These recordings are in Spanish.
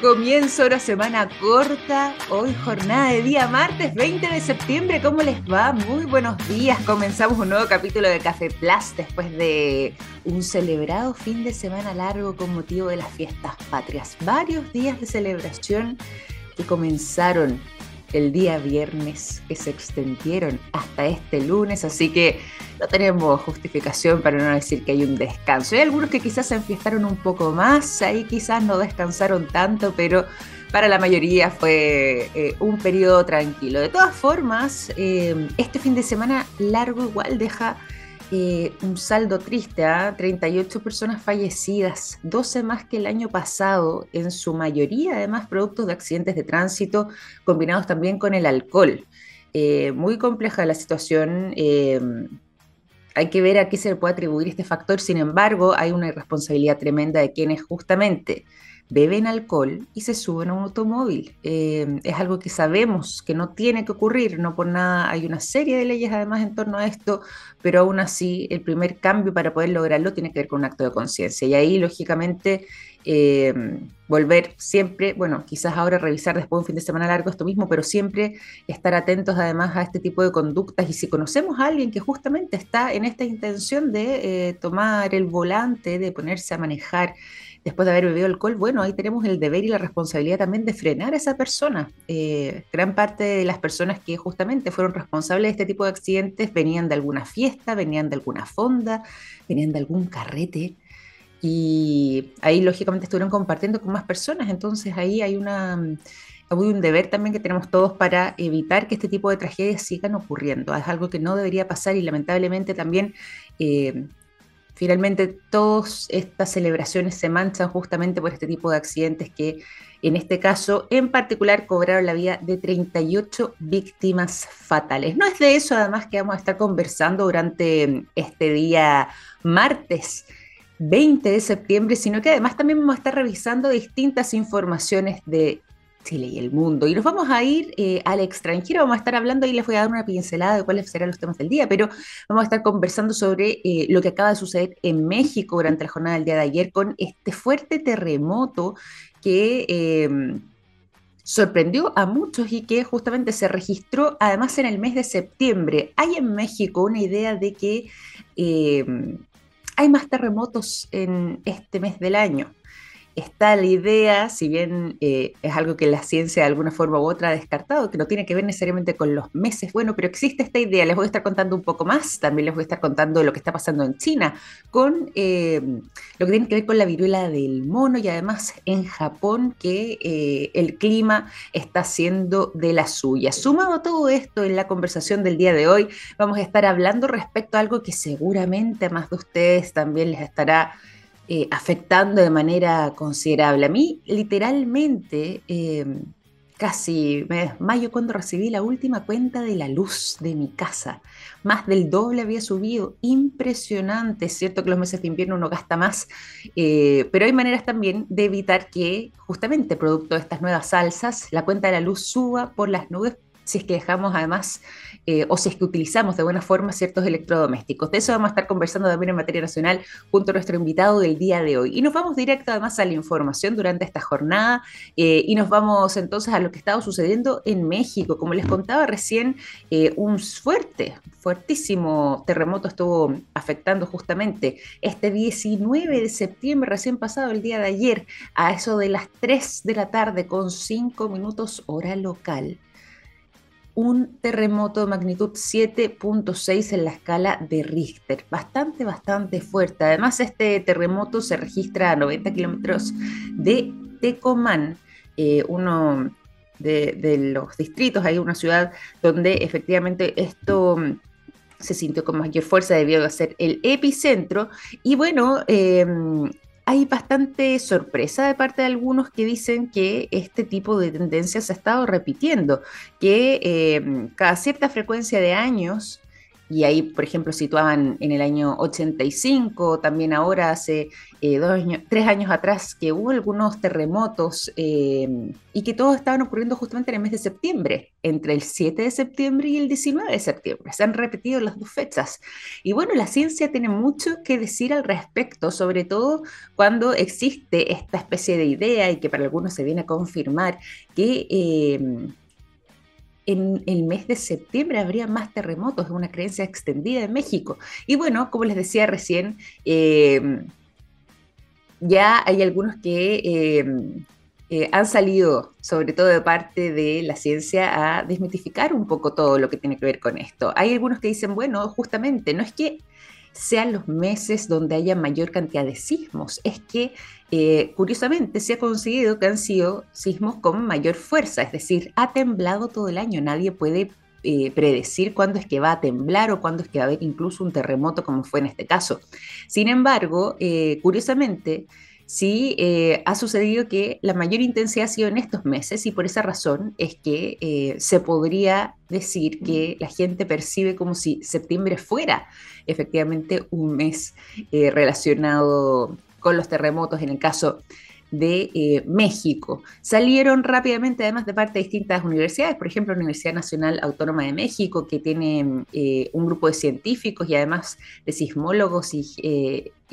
Comienzo una semana corta, hoy jornada de día martes 20 de septiembre. ¿Cómo les va? Muy buenos días. Comenzamos un nuevo capítulo de Café Plus después de un celebrado fin de semana largo con motivo de las fiestas patrias. Varios días de celebración que comenzaron el día viernes, que se extendieron hasta este lunes, así que no tenemos justificación para no decir que hay un descanso. Hay algunos que quizás se enfiestaron un poco más, ahí quizás no descansaron tanto, pero para la mayoría fue eh, un periodo tranquilo. De todas formas, eh, este fin de semana largo igual deja eh, un saldo triste, ¿ah? 38 personas fallecidas, 12 más que el año pasado, en su mayoría además productos de accidentes de tránsito combinados también con el alcohol. muy compleja la situación hay que ver a qué se le puede atribuir este factor, sin embargo, hay una irresponsabilidad tremenda de quienes justamente beben alcohol y se suben a un automóvil. Eh, es algo que sabemos que no tiene que ocurrir, no por nada hay una serie de leyes además en torno a esto, pero aún así el primer cambio para poder lograrlo tiene que ver con un acto de conciencia. Y ahí, lógicamente, eh, volver siempre, bueno, quizás ahora revisar después de un fin de semana largo esto mismo, pero siempre estar atentos además a este tipo de conductas y si conocemos a alguien que justamente está en esta intención de eh, tomar el volante, de ponerse a manejar después de haber bebido alcohol, bueno, ahí tenemos el deber y la responsabilidad también de frenar a esa persona. Eh, gran parte de las personas que justamente fueron responsables de este tipo de accidentes venían de alguna fiesta, venían de alguna fonda, venían de algún carrete y ahí lógicamente estuvieron compartiendo con más personas, entonces ahí hay una hay un deber también que tenemos todos para evitar que este tipo de tragedias sigan ocurriendo. Es algo que no debería pasar y lamentablemente también eh, finalmente todas estas celebraciones se manchan justamente por este tipo de accidentes que en este caso en particular cobraron la vida de 38 víctimas fatales. No es de eso además que vamos a estar conversando durante este día martes 20 de septiembre, sino que además también vamos a estar revisando distintas informaciones de Chile y el mundo. Y nos vamos a ir eh, al extranjero, vamos a estar hablando y les voy a dar una pincelada de cuáles serán los temas del día, pero vamos a estar conversando sobre eh, lo que acaba de suceder en México durante la jornada del día de ayer con este fuerte terremoto que... Em, sorprendió a muchos y que justamente se registró además en el mes de septiembre. Hay en México una idea de que em, hay más terremotos en este mes del año está la idea, si bien eh, es algo que la ciencia de alguna forma u otra ha descartado, que no tiene que ver necesariamente con los meses, bueno, pero existe esta idea, les voy a estar contando un poco más, también les voy a estar contando lo que está pasando en China, con eh, lo que tiene que ver con la viruela del mono y además en Japón que eh, el clima está siendo de la suya. Sumado a todo esto en la conversación del día de hoy, vamos a estar hablando respecto a algo que seguramente a más de ustedes también les estará eh, afectando de manera considerable. A mí, literalmente, eh, casi me mayo cuando recibí la última cuenta de la luz de mi casa. Más del doble había subido. Impresionante. Es cierto que los meses de invierno uno gasta más, eh, pero hay maneras también de evitar que, justamente producto de estas nuevas salsas, la cuenta de la luz suba por las nubes si es que dejamos además eh, o si es que utilizamos de buena forma ciertos electrodomésticos. De eso vamos a estar conversando también en materia nacional junto a nuestro invitado del día de hoy. Y nos vamos directo además a la información durante esta jornada eh, y nos vamos entonces a lo que estaba sucediendo en México. Como les contaba recién, eh, un fuerte, fuertísimo terremoto estuvo afectando justamente este 19 de septiembre, recién pasado el día de ayer, a eso de las 3 de la tarde con 5 minutos hora local un terremoto de magnitud 7.6 en la escala de Richter. Bastante, bastante fuerte. Además, este terremoto se registra a 90 kilómetros de Tecomán, eh, uno de, los distritos, hay una ciudad donde efectivamente esto mm, se sintió con mayor fuerza debido a ser el epicentro. Y bueno, eh, hay bastante sorpresa de parte de algunos que dicen que este tipo de tendencia se ha estado repitiendo, que em, cada cierta frecuencia de años y ahí, por ejemplo, situaban en el año 85, también ahora hace eh, dos años, tres años atrás, que hubo algunos terremotos eh, y que todos estaban ocurriendo justamente en el mes de septiembre, entre el 7 de septiembre y el 19 de septiembre. Se han repetido las dos fechas. Y bueno, la ciencia tiene mucho que decir al respecto, sobre todo cuando existe esta especie de idea y que para algunos se viene a confirmar que... Eh, en el mes de septiembre habría más terremotos, es una creencia extendida en México. Y bueno, como les decía recién, em, ya hay algunos que em, eh, han salido, sobre todo de parte de la ciencia, a desmitificar un poco todo lo que tiene que ver con esto. Hay algunos que dicen, bueno, justamente, no es que sean los meses donde haya mayor cantidad de sismos. Es que, eh, curiosamente, se ha conseguido que han sido sismos con mayor fuerza, es decir, ha temblado todo el año. Nadie puede eh, predecir cuándo es que va a temblar o cuándo es que va a haber incluso un terremoto, como fue en este caso. Sin embargo, eh, curiosamente, sí eh, ha sucedido que la mayor intensidad ha sido en estos meses y por esa razón es que se podría decir que la gente percibe como si septiembre fuera efectivamente un mes eh, relacionado con los terremotos en el caso de México. Salieron rápidamente, además de parte de distintas universidades, por ejemplo, la Universidad Nacional Autónoma de México, que tiene un grupo de científicos y además de sismólogos y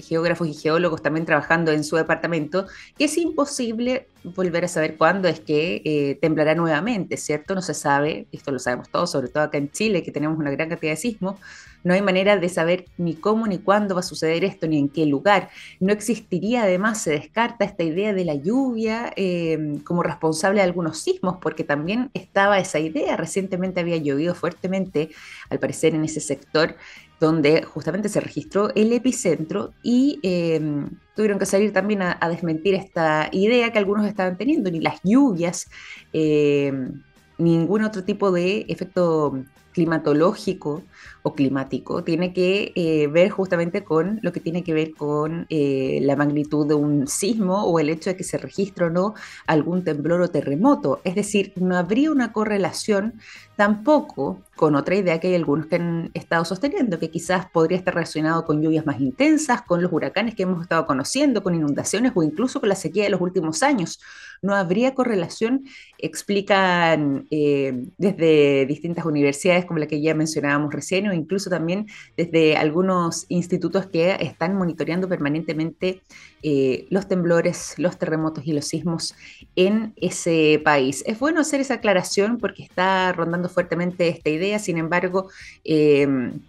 geógrafos y geólogos también trabajando en su departamento, que es imposible volver a saber cuándo es que eh, temblará nuevamente, ¿cierto? No se sabe, esto lo sabemos todos, sobre todo acá en Chile, que tenemos una gran cantidad de sismos, no hay manera de saber ni cómo ni cuándo va a suceder esto, ni en qué lugar. No existiría, además, se descarta esta idea de la lluvia eh, como responsable de algunos sismos, porque también estaba esa idea. Recientemente había llovido fuertemente, al parecer, en ese sector donde justamente se registró el epicentro y em, tuvieron que salir también a, desmentir esta idea que algunos estaban teniendo, ni las lluvias, em, ningún otro tipo de efecto climatológico o climático tiene que eh, ver justamente con lo que tiene que ver con eh, la magnitud de un sismo o el hecho de que se registre o no algún temblor o terremoto. Es decir, no habría una correlación tampoco con otra idea que hay algunos que han estado sosteniendo, que quizás podría estar relacionado con lluvias más intensas, con los huracanes que hemos estado conociendo, con inundaciones o incluso con la sequía de los últimos años. No habría correlación, explican eh, desde distintas universidades como la que ya mencionábamos recién o incluso también desde algunos institutos que están monitoreando permanentemente eh, los temblores, los terremotos y los sismos en ese país. Es bueno hacer esa aclaración porque está rondando fuertemente esta idea, sin embargo, em,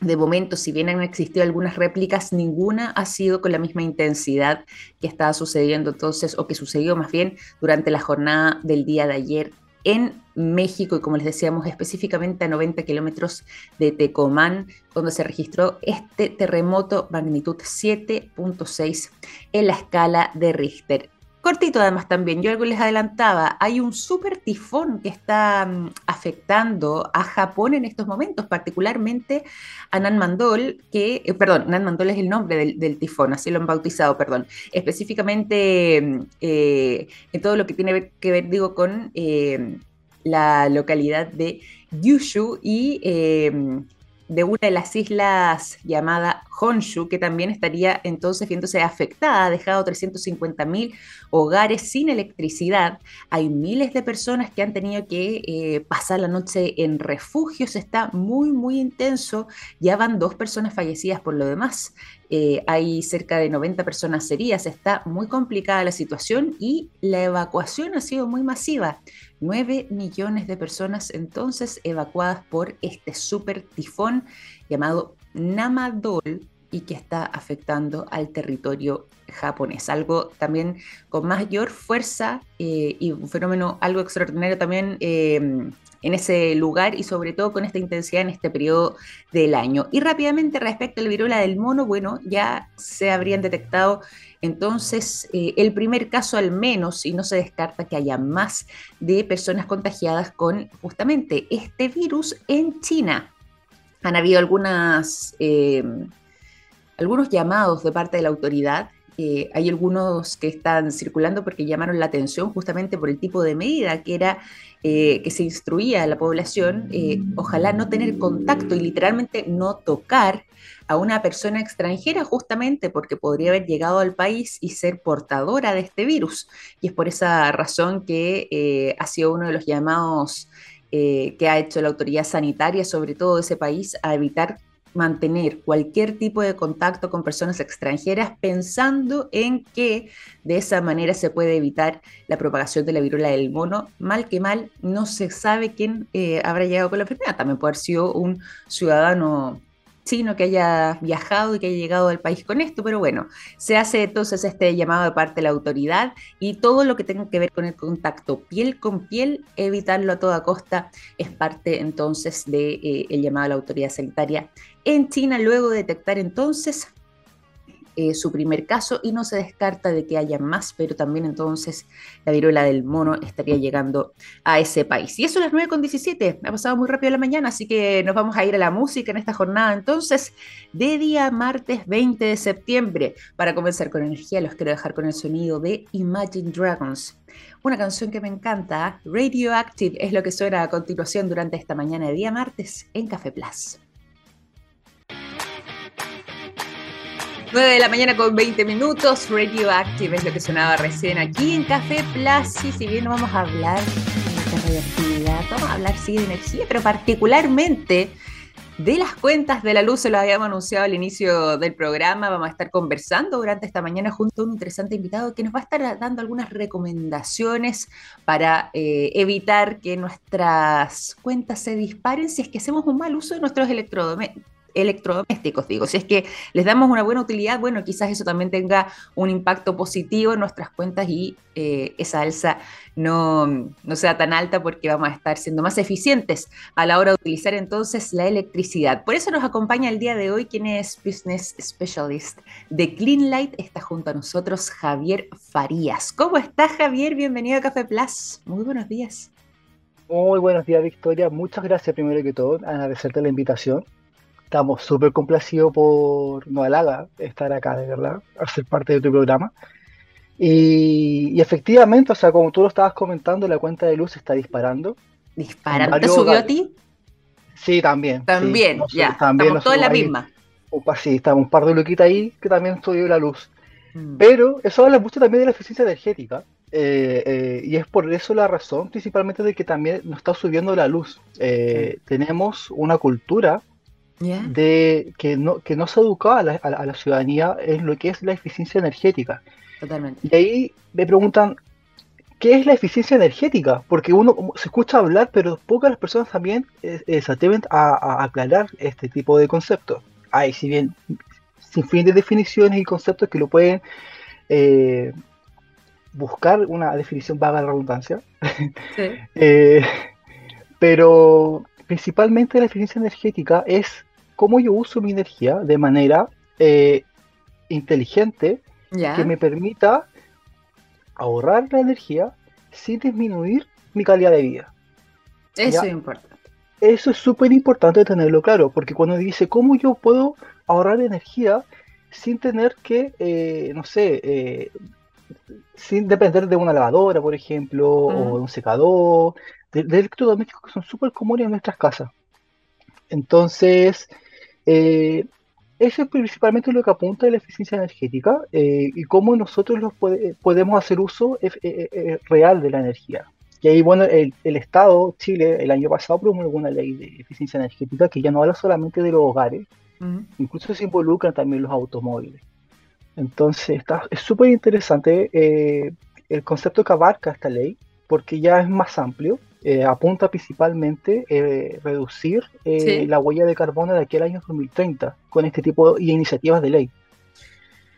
de momento, si bien han existido algunas réplicas, ninguna ha sido con la misma intensidad que estaba sucediendo entonces, o que sucedió más bien durante la jornada del día de ayer en México y como les decíamos específicamente a 90 kilómetros de Tecomán, donde se registró este terremoto magnitud 7.6 en la escala de Richter. Cortito además también, yo algo les adelantaba, hay un super tifón que está mm, afectando a Japón en estos momentos, particularmente a Nanmandol, que, eh, perdón, Nanmandol es el nombre del, tifón, así lo han bautizado, perdón, específicamente mm, eh, en todo lo que tiene que ver, digo, con eh, la localidad de Yushu y de una de las islas llamada Honshu, que también estaría entonces viéndose afectada, ha dejado 350.000 hogares sin electricidad. Hay miles de personas que han tenido que eh, pasar la noche en refugios, está muy, muy intenso. Ya van dos personas fallecidas por lo demás. Eh, hay cerca de 90 personas heridas, está muy complicada la situación y la evacuación ha sido muy masiva. 9 millones de personas entonces evacuadas por este super tifón llamado Namadol y que está afectando al territorio japonés. Algo también con mayor fuerza eh, y un fenómeno algo extraordinario también eh, en ese lugar y sobre todo con esta intensidad en este periodo del año. Y rápidamente respecto a la viruela del mono, bueno, ya se habrían detectado entonces eh, el primer caso al menos y no se descarta que haya más de personas contagiadas con justamente este virus en China. Han habido algunas, eh, algunos llamados de parte de la autoridad eh, hay algunos que están circulando porque llamaron la atención justamente por el tipo de medida que era eh, que se instruía a la población, eh, ojalá no tener contacto y literalmente no tocar a una persona extranjera justamente porque podría haber llegado al país y ser portadora de este virus. Y es por esa razón que ha sido uno de los llamados que ha hecho la autoridad sanitaria, sobre todo de ese país, a evitar mantener cualquier tipo de contacto con personas extranjeras pensando en que de esa manera se puede evitar la propagación de la viruela del mono. Mal que mal, no se sabe quién eh, habrá llegado con la enfermedad. También puede haber sido un ciudadano sino que haya viajado y que haya llegado al país con esto, pero bueno, se hace entonces este llamado de parte de la autoridad y todo lo que tenga que ver con el contacto piel con piel, evitarlo a toda costa, es parte entonces del de, eh, llamado de la autoridad sanitaria en China, luego de detectar entonces eh, su primer caso y no se descarta de que haya más, pero también entonces la viruela del mono estaría llegando a ese país. Y eso es las 9.17, ha pasado muy rápido la mañana, así que nos vamos a ir a la música en esta jornada entonces de día martes 20 de septiembre. Para comenzar con energía, los quiero dejar con el sonido de Imagine Dragons. Una canción que me encanta, Radioactive, es lo que suena a continuación durante esta mañana de día martes en Café Plus. 9 de la mañana con 20 minutos, Radioactive es lo que sonaba recién aquí en Café Plus. Y si bien no vamos a hablar de radioactividad, vamos a hablar sí de energía, pero particularmente de las cuentas de la luz, se lo habíamos anunciado al inicio del programa. Vamos a estar conversando durante esta mañana junto a un interesante invitado que nos va a estar dando algunas recomendaciones para eh, evitar que nuestras cuentas se disparen si es que hacemos un mal uso de nuestros electrodomésticos electrodomésticos, digo. Si es que les damos una buena utilidad, bueno, quizás eso también tenga un impacto positivo en nuestras cuentas y eh, esa alza no, no sea tan alta porque vamos a estar siendo más eficientes a la hora de utilizar entonces la electricidad. Por eso nos acompaña el día de hoy quien es Business Specialist de Cleanlight. Está junto a nosotros Javier Farías. ¿Cómo estás, Javier? Bienvenido a Café Plus. Muy buenos días. Muy buenos días, Victoria. Muchas gracias primero que todo, agradecerte la invitación. Estamos súper complacidos por no halaga estar acá, de verdad, hacer parte de tu programa. Y, efectivamente, o sea, como tú lo estabas comentando, la cuenta de luz está disparando. ¿Disparando? ¿Te subió a ti? Sí, también. También, ya. también estamos todos en la misma. sí, estamos un par de luquitas ahí que también subió la luz. Mm. Pero eso habla mucho también de la eficiencia energética. Eh, eh, y es por eso la razón, principalmente, de que también nos está subiendo la luz. Eh, tenemos una cultura de que no, que no se educaba a la, a, la, ciudadanía en lo que es la eficiencia energética. Totalmente. Y ahí me preguntan, ¿qué es la eficiencia energética? Porque uno se escucha hablar, pero pocas las personas también eh, eh, se atreven a, aclarar este tipo de conceptos. Hay, si bien, sin fin de definiciones y conceptos que lo pueden eh, buscar una definición vaga de redundancia. pero principalmente la eficiencia energética es cómo yo uso mi energía de manera eh, inteligente que me permita ahorrar la energía sin disminuir mi calidad de vida. Eso es importante. Eso es súper importante tenerlo claro, porque cuando dice cómo yo puedo ahorrar energía sin tener que, eh, no sé, eh, sin depender de una lavadora, por ejemplo, o de un secador, de, de electrodomésticos que son súper comunes en nuestras casas. Entonces, eh, eso es principalmente lo que apunta a la eficiencia energética eh, y cómo nosotros los podemos hacer uso eh, real de la energía. Y ahí, bueno, el, Estado, Chile, el año pasado promulgó una ley de eficiencia energética que ya no habla solamente de los hogares, incluso se involucran también los automóviles. Entonces, está, es súper interesante el concepto que abarca esta ley, porque ya es más amplio eh, apunta principalmente eh, reducir eh, la huella de carbono de aquí al año 2030 con este tipo de iniciativas de ley.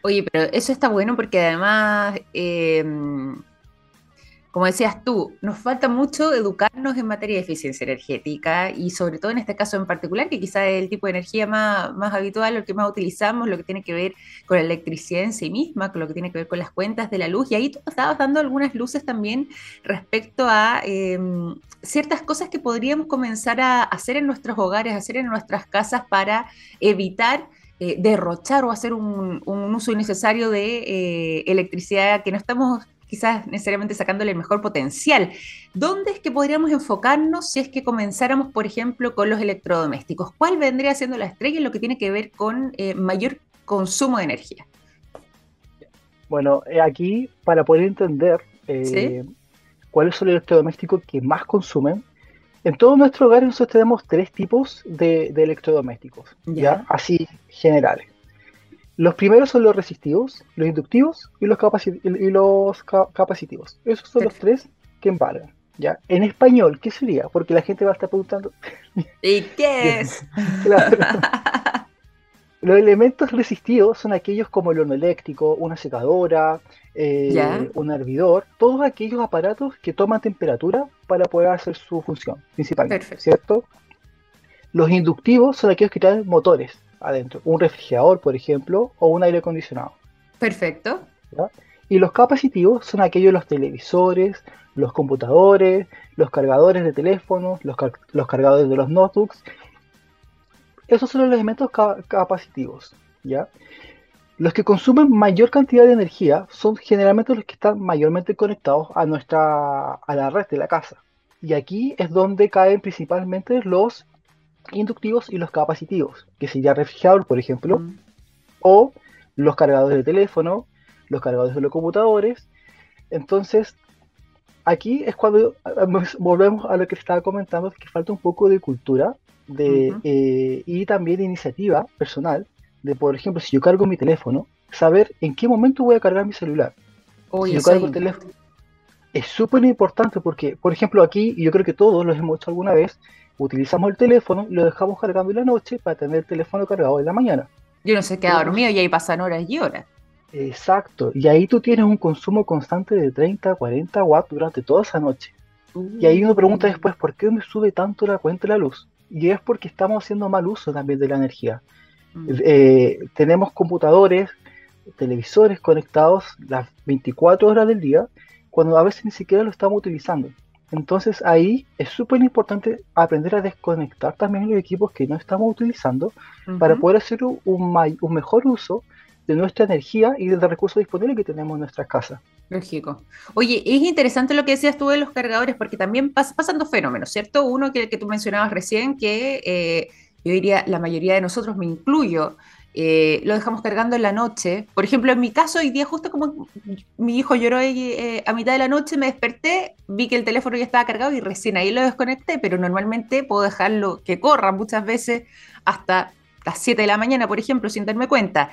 Oye, pero eso está bueno porque además como decías tú, nos falta mucho educarnos en materia de eficiencia energética y sobre todo en este caso en particular, que quizás es el tipo de energía más, más habitual, lo que más utilizamos, lo que tiene que ver con la electricidad en sí misma, con lo que tiene que ver con las cuentas de la luz. Y ahí tú estabas dando algunas luces también respecto a em, ciertas cosas que podríamos comenzar a hacer en nuestros hogares, hacer en nuestras casas para evitar eh, derrochar o hacer un, uso innecesario de eh, electricidad que no estamos quizás necesariamente sacándole el mejor potencial. ¿Dónde es que podríamos enfocarnos si es que comenzáramos, por ejemplo, con los electrodomésticos? ¿Cuál vendría siendo la estrella en lo que tiene que ver con eh, mayor consumo de energía? Bueno, aquí para poder entender cuáles son los electrodomésticos que más consumen, en todo nuestro hogar nosotros tenemos tres tipos de, electrodomésticos, ¿ya? Así generales. Los primeros son los resistivos, los inductivos y los, y los capacitivos. Esos son los tres que embargan. ¿ya? En español, ¿qué sería? Porque la gente va a estar preguntando. ¿Y qué es? Los elementos resistivos son aquellos como el horno eléctrico, una secadora, eh, un hervidor, todos aquellos aparatos que toman temperatura para poder hacer su función, principalmente, ¿cierto? Los inductivos son aquellos que traen motores adentro, un refrigerador, por ejemplo, o un aire acondicionado. Perfecto. Y los capacitivos son aquellos los televisores, los computadores, los cargadores de teléfonos, los, los cargadores de los notebooks. Esos son los elementos capacitivos, ¿ya? Los que consumen mayor cantidad de energía son generalmente los que están mayormente conectados a nuestra a la red de la casa. Y aquí es donde caen principalmente los inductivos y los capacitivos, que sería refrigerador, por ejemplo, mm. o los cargadores de teléfono, los cargadores de los computadores. Entonces, aquí es cuando volvemos a lo que estaba comentando, que falta un poco de cultura de, eh, y también de iniciativa personal de, por ejemplo, si yo cargo mi teléfono, saber en qué momento voy a cargar mi celular. si yo cargo el teléfono. Es súper importante porque, por ejemplo, aquí, y yo creo que todos lo hemos hecho alguna vez, utilizamos el teléfono y lo dejamos cargando en la noche para tener el teléfono cargado en la mañana. Yo no sé, queda dormido y ahí pasan horas y horas. Exacto, y ahí tú tienes un consumo constante de 30, 40 watts durante toda esa noche. y ahí uno pregunta uh. después, ¿por qué me sube tanto la cuenta de la luz? Y es porque estamos haciendo mal uso también de la energía. Mm. Eh, tenemos computadores, televisores conectados las 24 horas del día, cuando a veces ni siquiera lo estamos utilizando. Entonces ahí es súper importante aprender a desconectar también los equipos que no estamos utilizando para poder hacer un, un, mejor uso de nuestra energía y de los recursos disponibles que tenemos en nuestras casas. Lógico. Oye, es interesante lo que decías tú de los cargadores porque también pasan dos fenómenos, ¿cierto? Uno que, que tú mencionabas recién, que eh, yo diría la mayoría de nosotros, me incluyo, eh, lo dejamos cargando en la noche. Por ejemplo, en mi caso, hoy día justo como mi hijo lloró eh, a mitad de la noche, me desperté, vi que el teléfono ya estaba cargado y recién ahí lo desconecté, pero normalmente puedo dejarlo que corra muchas veces hasta las 7 de la mañana, por ejemplo, sin darme cuenta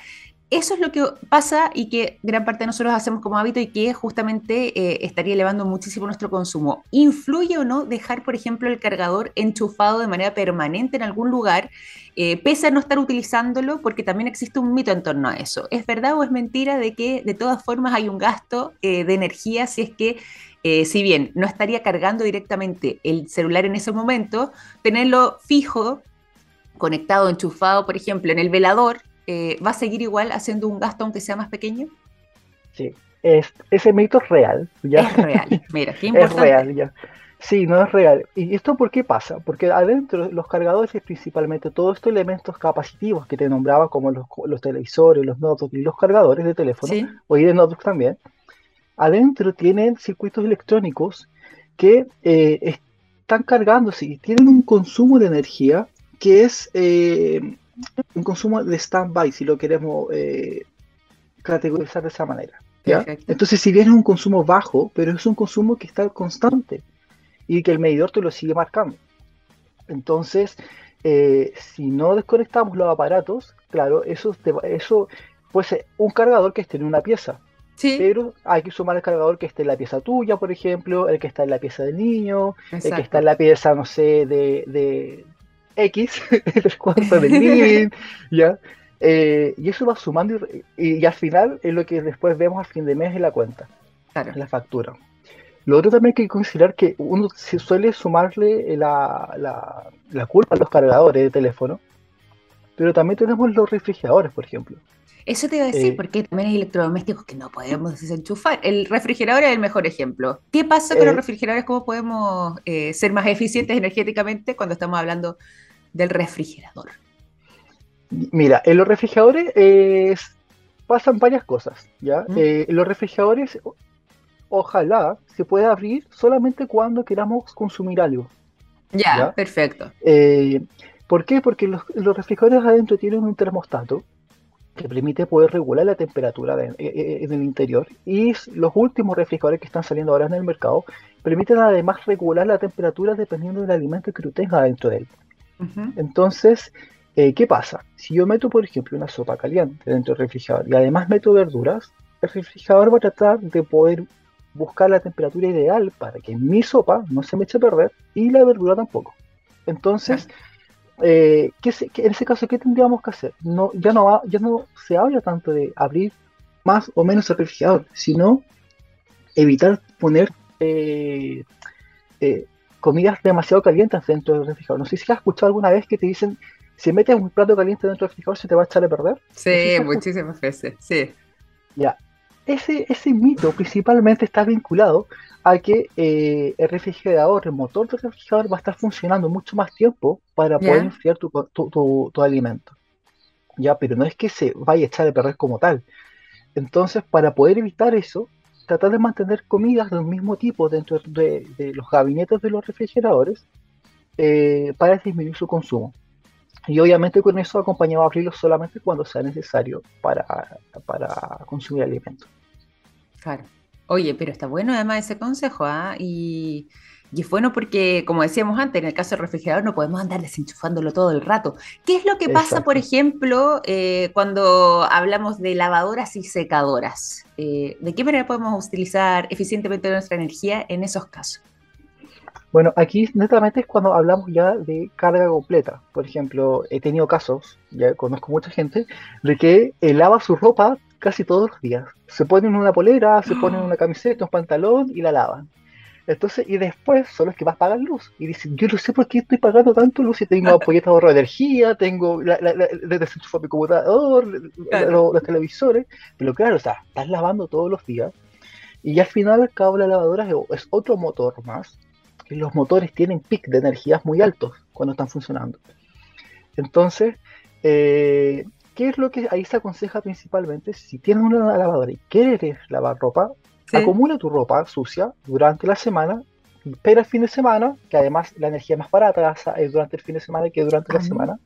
eso es lo que pasa y que gran parte de nosotros hacemos como hábito y que justamente eh, estaría elevando muchísimo nuestro consumo. ¿Influye o no dejar, por ejemplo, el cargador enchufado de manera permanente en algún lugar, eh, pese a no estar utilizándolo? Porque también existe un mito en torno a eso. ¿Es verdad o es mentira de que de todas formas hay un gasto eh, de energía si es que si bien no estaría cargando directamente el celular en ese momento, tenerlo fijo, conectado, enchufado, por ejemplo, en el velador, eh, ¿va a seguir igual haciendo un gasto aunque sea más pequeño? Sí, es, ese mito es real. ¿ya? Es real, mira, qué importante. es real, ya. Sí, no es real. ¿Y esto por qué pasa? Porque adentro los cargadores es principalmente todos estos elementos capacitivos que te nombraba, como los, televisores, los notebooks y los cargadores de teléfono, o de notebooks también, adentro tienen circuitos electrónicos que eh, están cargándose y tienen un consumo de energía que es eh, un consumo de stand-by, si lo queremos eh, categorizar de esa manera. Entonces, si bien es un consumo bajo, pero es un consumo que está constante y que el medidor te lo sigue marcando. Entonces, eh, si no desconectamos los aparatos, claro, eso, eso puede ser un cargador que esté en una pieza. Pero hay que sumar el cargador que esté en la pieza tuya, por ejemplo, el que está en la pieza del niño, el que está en la pieza, no sé, de, X, el cuarto del living, ¿ya? Eh, y eso va sumando y, al final es lo que después vemos al fin de mes en la cuenta, en la factura. Lo otro también hay que considerar que uno se suele sumarle la, la, culpa a los cargadores de teléfono, pero también tenemos los refrigeradores, por ejemplo. Eso te iba a decir, eh, porque también hay electrodomésticos que no podemos desenchufar. El refrigerador es el mejor ejemplo. ¿Qué pasa con los eh, refrigeradores? ¿Cómo podemos ser más eficientes energéticamente cuando estamos hablando del refrigerador. Mira, en los refrigeradores pasan varias cosas, ¿ya? Mm. Eh, los refrigeradores, ojalá se pueda abrir solamente cuando queramos consumir algo. Ya, perfecto. Eh, ¿Por qué? Porque los, refrigeradores adentro tienen un termostato que permite poder regular la temperatura en el interior y los últimos refrigeradores que están saliendo ahora en el mercado permiten además regular la temperatura dependiendo del alimento que tú tengas dentro de él. Entonces, eh, ¿qué pasa? Si yo meto, por ejemplo, una sopa caliente dentro del refrigerador y además meto verduras, el refrigerador va a tratar de poder buscar la temperatura ideal para que mi sopa no se me eche a perder y la verdura tampoco. Entonces, eh, en ese caso, ¿qué tendríamos que hacer? No, ya, no, ya no se habla tanto de abrir más o menos el refrigerador, sino evitar poner eh, comidas demasiado calientes dentro del refrigerador. No sé si has escuchado alguna vez que te dicen si metes un plato caliente dentro del refrigerador, ¿se te va a echar a perder? Sí, muchísimas veces, sí. Ya. Ese, ese mito principalmente está vinculado a que eh, el refrigerador, el motor del refrigerador va a estar funcionando mucho más tiempo para poder enfriar tu, tu, alimento. Ya, pero no es que se vaya a echar a perder como tal. Entonces, para poder evitar eso, tratar de mantener comidas del mismo tipo dentro de, los gabinetes de los refrigeradores eh, para disminuir su consumo. Y obviamente con eso acompañado a abrirlo solamente cuando sea necesario para, para consumir alimentos. Claro. Oye, pero está bueno además ese consejo, ¿ah? Y, y, es bueno porque, como decíamos antes, en el caso del refrigerador no podemos andar desenchufándolo todo el rato. ¿Qué es lo que pasa, por ejemplo, eh, cuando hablamos de lavadoras y secadoras? Eh, ¿De qué manera podemos utilizar eficientemente nuestra energía en esos casos? Bueno, aquí netamente es cuando hablamos ya de carga completa. Por ejemplo, he tenido casos, ya conozco mucha gente, de que eh, lava su ropa casi todos los días. Se ponen una polera, se ponen una camiseta, un pantalón y la lavan. Entonces, y después son los que vas a pagar luz. Y dicen, yo no sé por qué estoy pagando tanto luz si tengo apoyos de ahorro de energía, tengo la, la, la, mi computador, los, televisores. Pero claro, o sea, estás lavando todos los días. Y al final, al cabo, la lavadora es otro motor más los motores tienen pic de energías muy altos cuando están funcionando. Entonces, eh, ¿qué es lo que ahí se aconseja principalmente? Si tienes una lavadora y quieres lavar ropa, acumula tu ropa sucia durante la semana, espera el fin de semana, que además la energía es más barata es durante el fin de semana que durante la ah, semana.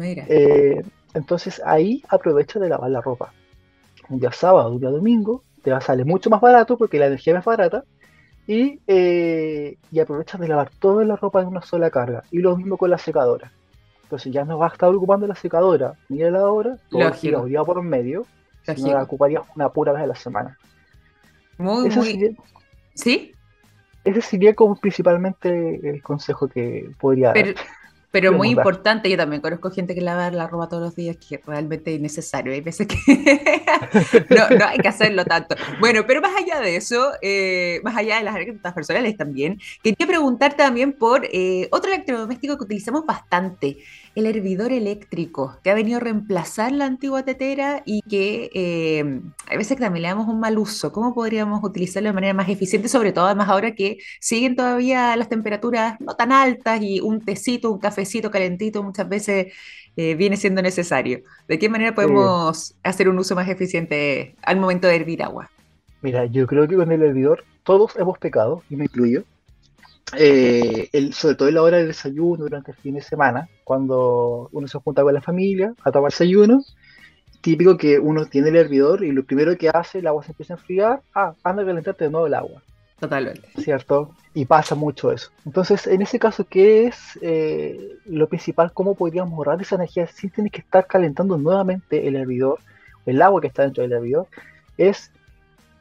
Eh, entonces ahí aprovecha de lavar la ropa. Un día sábado, un día domingo, te va a salir mucho más barato porque la energía es más barata y, eh, y aprovechas de lavar toda la ropa en una sola carga. Y lo mismo con la secadora. Entonces ya no vas a estar ocupando la secadora ni la lavadora, todo el día por medio, sino la ocuparías una pura vez a la semana. Muy, muy... ¿Sí? Ese sería como principalmente el consejo que podría dar. Pero muy importante, yo también conozco gente que lava la ropa todos los días, que realmente es innecesario. Hay veces que no, no, hay que hacerlo tanto. Bueno, pero más allá de eso, eh, más allá de las anécdotas personales también, quería preguntar también por eh, otro electrodoméstico que utilizamos bastante, el hervidor eléctrico, que ha venido a reemplazar la antigua tetera y que eh, a veces también le damos un mal uso. ¿Cómo podríamos utilizarlo de manera más eficiente, sobre todo además ahora que siguen todavía las temperaturas no tan altas y un tecito, un cafecito calentito muchas veces eh, viene siendo necesario? ¿De qué manera podemos hacer un uso más eficiente al momento de hervir agua? Mira, yo creo que con el hervidor todos hemos pecado, y me incluyo, eh, el, sobre todo en la hora del desayuno durante el fin de semana, cuando uno se junta con la familia a tomar desayuno, típico que uno tiene el hervidor y lo primero que hace, el agua se empieza a enfriar, ah, anda a calentarte de nuevo el agua. Totalmente. ¿Cierto? Y pasa mucho eso. Entonces, en ese caso, ¿qué es eh, lo principal? ¿Cómo podríamos ahorrar esa energía sin tener que estar calentando nuevamente el hervidor, el agua que está dentro del hervidor? Es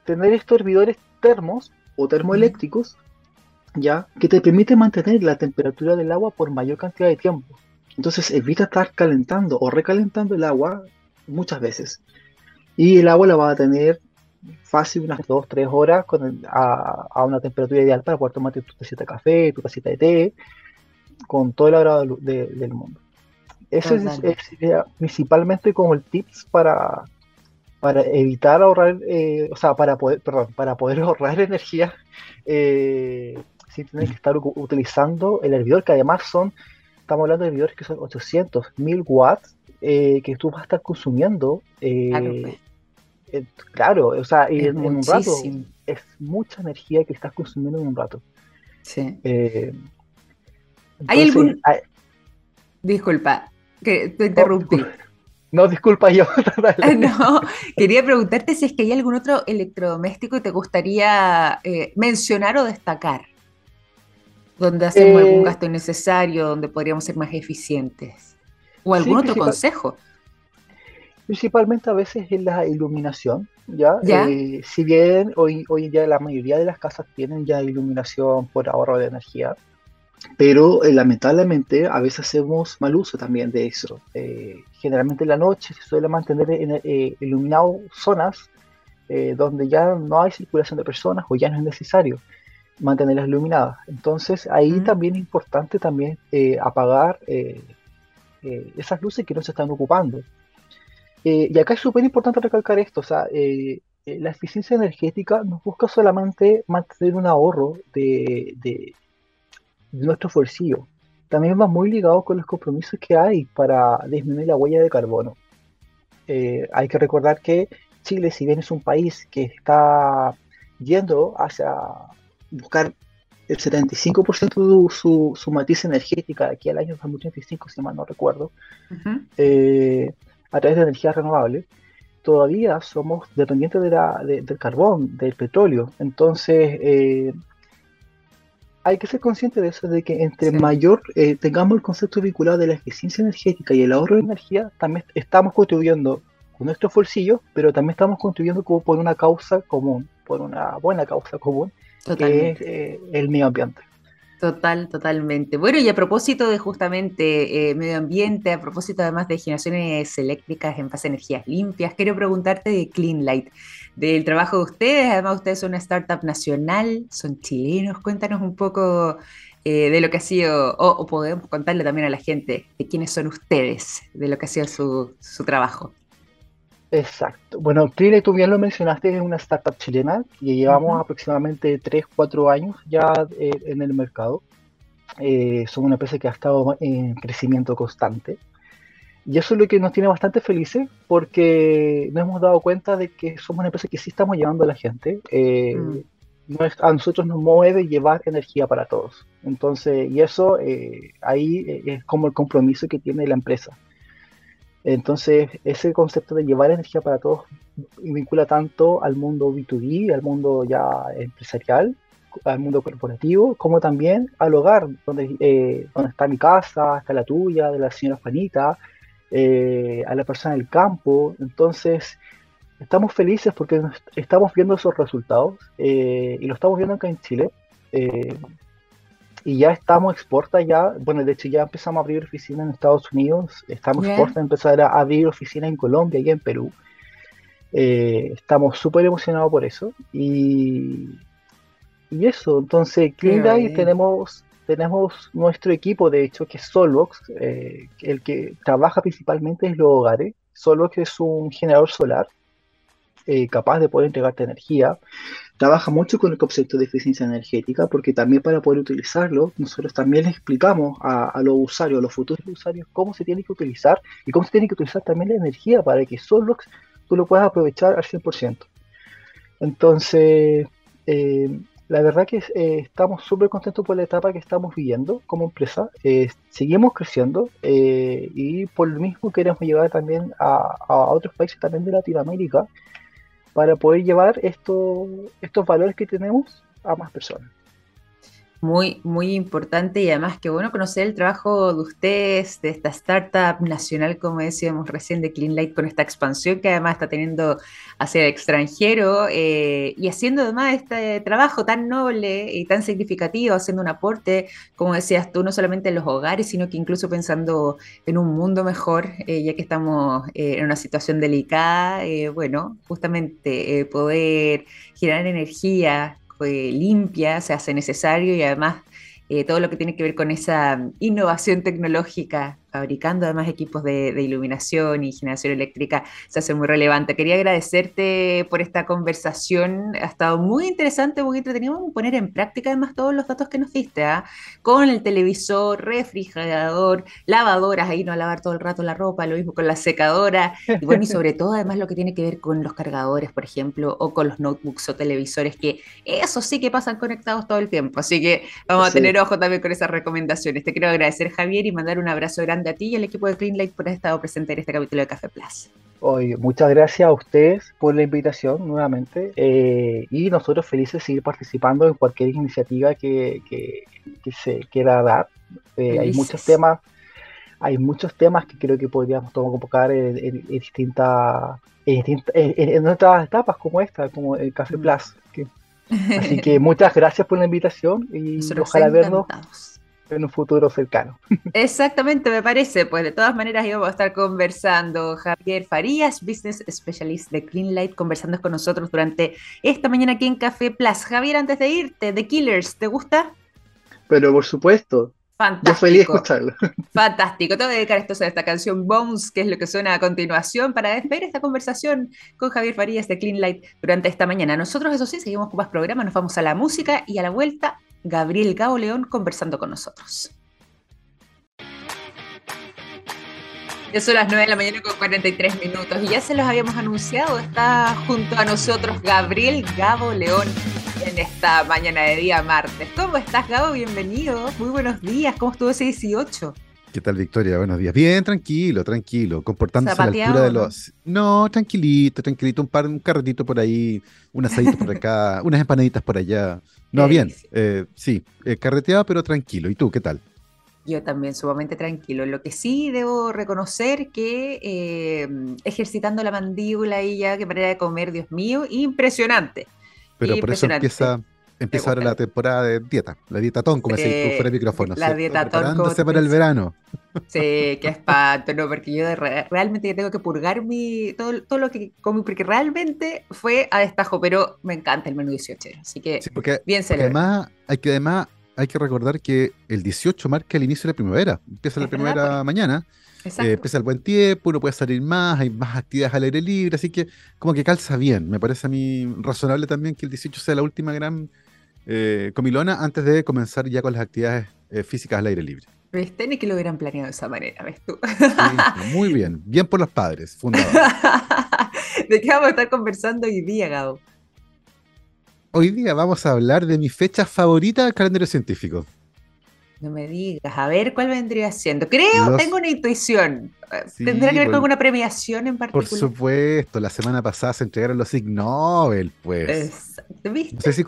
tener estos hervidores termos o termoeléctricos ¿ya? que te permite mantener la temperatura del agua por mayor cantidad de tiempo. Entonces evita estar calentando o recalentando el agua muchas veces. Y el agua la va a tener fácil unas 2-3 horas a, una temperatura ideal para poder tomarte tu tacita de café, tu tacita de té, con todo el agrado del mundo. Ese es, principalmente como el tips para, para evitar ahorrar, eh, o sea, para poder, perdón, para poder ahorrar energía eh, sin tener que estar utilizando el hervidor, que además son, estamos hablando de hervidores que son 800, 1000 watts, eh, que tú vas a estar consumiendo. Eh, pues. claro, o sea, en, un rato es mucha energía que estás consumiendo en un rato. Sí. ¿Hay algún... Disculpa, que te interrumpí. No, disculpa yo. no, quería preguntarte si es que hay algún otro electrodoméstico que te gustaría eh, mencionar o destacar, donde hacemos algún eh, gasto innecesario, donde podríamos ser más eficientes, o algún otro consejo. Principalmente a veces en la iluminación, ¿ya? Eh, si bien hoy, hoy ya la mayoría de las casas tienen ya iluminación por ahorro de energía, pero eh, lamentablemente a veces hacemos mal uso también de eso. Generalmente en la noche se suele mantener iluminado zonas donde ya no hay circulación de personas o ya no es necesario mantenerlas iluminadas. Entonces ahí también es importante también apagar esas luces que no se están ocupando. y acá es súper importante recalcar esto, o sea, la eficiencia energética no busca solamente mantener un ahorro de nuestro bolsillo. También va muy ligado con los compromisos que hay para disminuir la huella de carbono. Eh, hay que recordar que Chile, si bien es un país que está yendo hacia buscar el 75% de su, su, matriz energética aquí al año 2035, si mal no recuerdo, eh, a través de energías renovables, todavía somos dependientes de la, del carbón, del petróleo. Entonces, eh, hay que ser consciente de eso, de que entre mayor eh, tengamos el concepto vinculado de la eficiencia energética y el ahorro de energía, también estamos contribuyendo con nuestros bolsillos, pero también estamos contribuyendo como por una causa común, por una buena causa común, que es eh, el medio ambiente. Total, totalmente. Bueno, y a propósito de justamente eh, medio ambiente, a propósito además de generaciones eléctricas en base a energías limpias, quiero preguntarte de Clean Light, del trabajo de ustedes. Además, ustedes son una startup nacional, son chilenos. Cuéntanos un poco eh, de lo que ha sido, o, podemos contarle también a la gente de quiénes son ustedes, de lo que ha sido su, su trabajo. Exacto. Bueno, Trile, tú bien lo mencionaste, es una startup chilena y llevamos aproximadamente 3, 4 años ya eh, en el mercado. Eh, somos una empresa que ha estado en crecimiento constante. Y eso es lo que nos tiene bastante felices porque nos hemos dado cuenta de que somos una empresa que sí estamos llevando a la gente. Eh, mm. a nosotros nos mueve llevar energía para todos. Entonces, y eso ahí es como el compromiso que tiene la empresa. Entonces, ese concepto de llevar energía para todos vincula tanto al mundo B2B, al mundo ya empresarial, al mundo corporativo, como también al hogar, donde, eh, está mi casa, está la tuya, de la señora Juanita, eh, a la persona del campo. Entonces, estamos felices porque estamos viendo esos resultados eh, y lo estamos viendo acá en Chile y ya estamos exporta ya, bueno, de hecho ya empezamos a abrir oficina en Estados Unidos, estamos exporta a empezar a abrir oficina en Colombia y en Perú. Eh, estamos súper emocionados por eso y, y eso, entonces Clean tenemos tenemos nuestro equipo, de hecho, que es Solvox, eh, el que trabaja principalmente en los hogares. Solvox es un generador solar eh, capaz de poder entregarte energía. Trabaja mucho con el concepto de eficiencia energética porque también para poder utilizarlo, nosotros también le explicamos a, los usuarios, a los futuros usuarios, cómo se tiene que utilizar y cómo se tiene que utilizar también la energía para que solo tú lo puedas aprovechar al 100%. Entonces, eh, la verdad que eh, estamos súper contentos por la etapa que estamos viviendo como empresa. seguimos creciendo y por lo mismo queremos llevar también a, otros países también de Latinoamérica para poder llevar esto, estos valores que tenemos a más personas muy, muy importante y además que bueno conocer el trabajo de ustedes, de esta startup nacional, como decíamos recién, de Clean con esta expansión que además está teniendo hacia el extranjero eh, y haciendo además este trabajo tan noble y tan significativo, haciendo un aporte, como decías tú, no solamente en los hogares, sino que incluso pensando en un mundo mejor, eh, ya que estamos eh, en una situación delicada, bueno, justamente poder generar energía limpia, se hace necesario y además eh, todo lo que tiene que ver con esa innovación tecnológica fabricando además equipos de, iluminación y generación eléctrica, se hace muy relevante. Quería agradecerte por esta conversación, ha estado muy interesante, muy entretenido poner en práctica además todos los datos que nos diste, ¿ah? con el televisor, refrigerador, lavadoras, ahí no a lavar todo el rato la ropa, lo mismo con la secadora, y bueno, y sobre todo además lo que tiene que ver con los cargadores, por ejemplo, o con los notebooks o televisores, que eso sí que pasan conectados todo el tiempo, así que vamos a tener ojo también con esas recomendaciones. Te quiero agradecer, Javier, y mandar un abrazo grande a ti y al equipo de Cleanlight por haber estado presente en este capítulo de Café Plus. Oye, muchas gracias a ustedes por la invitación nuevamente eh, y nosotros felices de seguir participando en cualquier iniciativa que, se quiera dar. Eh, hay muchos temas, hay muchos temas que creo que podríamos tocar en, distintas en, nuestras etapas como esta, como el Café mm. Plus. así que muchas gracias por la invitación y ojalá vernos en un futuro cercano. Exactamente, me parece. Pues de todas maneras íbamos a estar conversando. Javier Farías, Business Specialist de Greenlight, conversando con nosotros durante esta mañana aquí en Café Plus. Javier, antes de irte, The Killers, ¿te gusta? Pero por supuesto. Fantástico. Yo feliz de escucharlo. Fantástico. Te voy a dedicar esto a esta canción Bones, que es lo que suena a continuación, para despedir esta conversación con Javier Farías de Cleanlight durante esta mañana. Nosotros, eso sí, seguimos con más programas, nos vamos a la música y a la vuelta Gabriel Gao León conversando con nosotros. Ya son las 9 de la mañana con 43 minutos y ya se los habíamos anunciado. Está junto a nosotros Gabriel Gabo León en esta mañana de día martes. ¿Cómo estás, Gabo? Bienvenido. Muy buenos días. ¿Cómo estuvo ese 18? ¿Qué tal, Victoria? Buenos días. Bien, tranquilo, tranquilo, comportándose a la altura de los. No, tranquilito, tranquilito, un par, un carretito por ahí, un asadito por acá, unas empanaditas por allá. No, bien, eh, sí, eh, carreteado, pero tranquilo. ¿Y tú, qué tal? Yo también, sumamente tranquilo. Lo que sí debo reconocer que eh, ejercitando la mandíbula y ya, qué manera de comer, Dios mío, impresionante. Pero por eso empieza empieza ahora la temporada de dieta, la dieta ton, como decía tú fuera de micrófono. La dieta ton. Preparándose para el verano. Sí, qué espanto, ¿no? Porque yo realmente tengo que purgar mi, todo, todo lo que comí, porque realmente fue a destajo, pero me encanta el menú 18, así que bien se además hay que además hay que recordar que el 18 marca el inicio de la primavera, empieza la primavera mañana. Eh, empieza el buen tiempo, uno puede salir más, hay más actividades al aire libre, así que como que calza bien. Me parece a mí razonable también que el 18 sea la última gran eh, comilona antes de comenzar ya con las actividades eh, físicas al aire libre. ¿Viste? Ni que lo hubieran planeado de esa manera, ¿ves tú? muy bien, bien por los padres, fundadores. ¿De qué vamos a estar conversando hoy día, Gabo? Hoy día vamos a hablar de mi fecha favorita del calendario científico. No me digas, a ver cuál vendría siendo. Creo, tengo una intuición. ¿Tendrá que ver con alguna premiación en particular? Por supuesto, la semana pasada se entregaron los Ig Nobel, pues. ¿Viste? No sé si,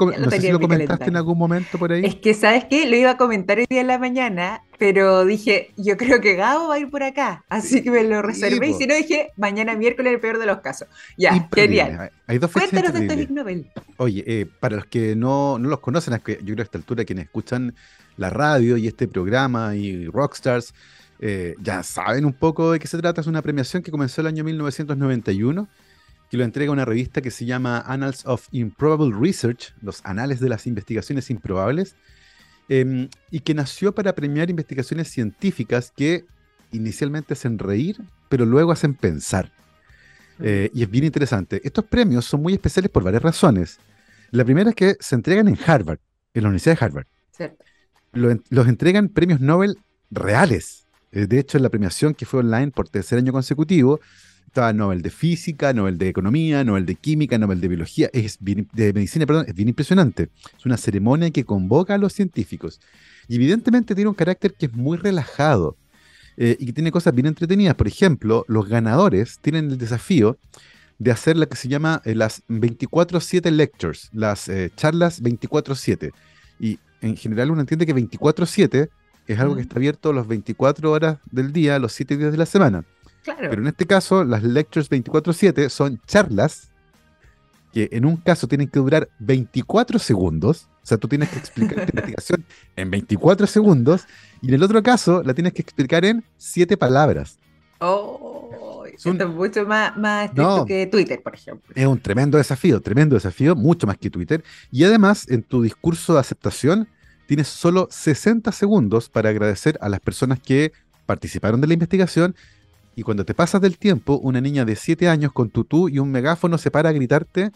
lo, comentaste en algún momento por ahí. Es que, ¿sabes qué? Lo iba a comentar hoy día en la mañana, pero dije, yo creo que Gabo va a ir por acá, así que me lo reservé. y si no, dije, mañana miércoles, el peor de los casos. Ya, genial. Hay dos Cuéntanos de estos Ig Nobel. Oye, eh, para los que no, no los conocen, yo creo que a esta altura quienes escuchan la radio y este programa y Rockstars, eh, ya saben un poco de qué se trata. Es una premiación que comenzó el año 1991, que lo entrega una revista que se llama Annals of Improbable Research, los anales de las investigaciones improbables, em, y que nació para premiar investigaciones científicas que inicialmente hacen reír, pero luego hacen pensar. Eh, y es bien interesante. Estos premios son muy especiales por varias razones. La primera es que se entregan en Harvard, en la Universidad de Harvard. los entregan premios Nobel reales. Eh, de hecho, en la premiación que fue online por tercer año consecutivo, estaba Nobel de Física, Nobel de Economía, Nobel de Química, Nobel de Biología, es de Medicina, perdón, es bien impresionante. Es una ceremonia que convoca a los científicos. Y evidentemente tiene un carácter que es muy relajado eh, y que tiene cosas bien entretenidas. Por ejemplo, los ganadores tienen el desafío de hacer lo que se llama eh, las 24-7 lectures, las charlas 24-7. Y en general uno entiende que 24-7 es algo que está abierto las 24 horas del día, los 7 días de la semana. Pero en este caso, las lectures 24-7 son charlas que en un caso tienen que durar 24 segundos. O sea, tú tienes que explicar tu investigación en 24 segundos. Y en el otro caso, la tienes que explicar en 7 palabras. Oh, es mucho más, más estricto que Twitter, por ejemplo. Es un tremendo desafío, tremendo desafío, mucho más que Twitter. Y además, en tu discurso de aceptación, tienes solo 60 segundos para agradecer a las personas que participaron de la investigación y cuando te pasas del tiempo, una niña de 7 años con tutú y un megáfono se para a gritarte,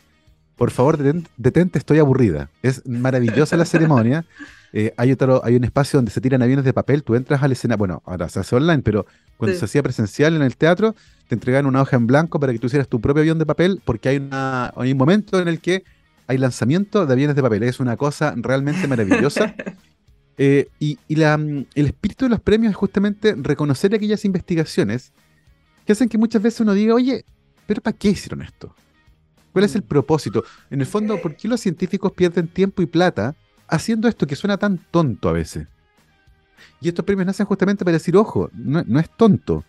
por favor, detente, estoy aburrida. Es maravillosa la ceremonia. Eh, hay, otro, hay un espacio donde se tiran aviones de papel, tú entras a la escena, bueno, ahora se hace online, pero cuando se hacía presencial en el teatro, te entregan una hoja en blanco para que tú hicieras tu propio avión de papel, porque hay, una, hay un momento en el que hay lanzamiento de aviones de papel. Es una cosa realmente maravillosa. Eh, y, el espíritu de los premios es justamente reconocer aquellas investigaciones que hacen que muchas veces uno diga, oye, pero ¿para qué hicieron esto? ¿Cuál es el mm. propósito? En el fondo, ¿por qué los científicos pierden tiempo y plata haciendo esto que suena tan tonto a veces? Y estos premios nacen justamente para decir, ojo, no, no es tonto.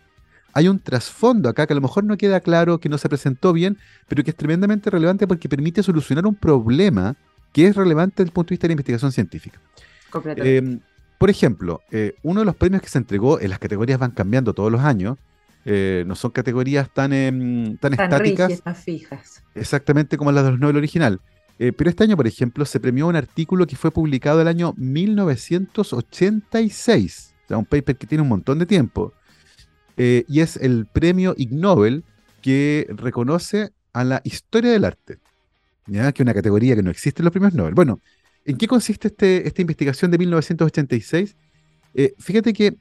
Hay un trasfondo acá que a lo mejor no queda claro, que no se presentó bien, pero que es tremendamente relevante porque permite solucionar un problema que es relevante desde el punto de vista de la investigación científica. Eh, por ejemplo, eh, uno de los premios que se entregó, en las categorías van cambiando todos los años, eh, no son categorías tan, em, tan, estáticas. fijas. Exactamente como las de los Nobel original. pero este año, por ejemplo, se premió un artículo que fue publicado el año 1986. O sea, un paper que tiene un montón de tiempo. Y es el premio Ig Nobel que reconoce a la historia del arte. ¿ya? Que es una categoría que no existe en los premios Nobel. Bueno, ¿En qué consiste este, esta investigación de 1986? Eh, fíjate que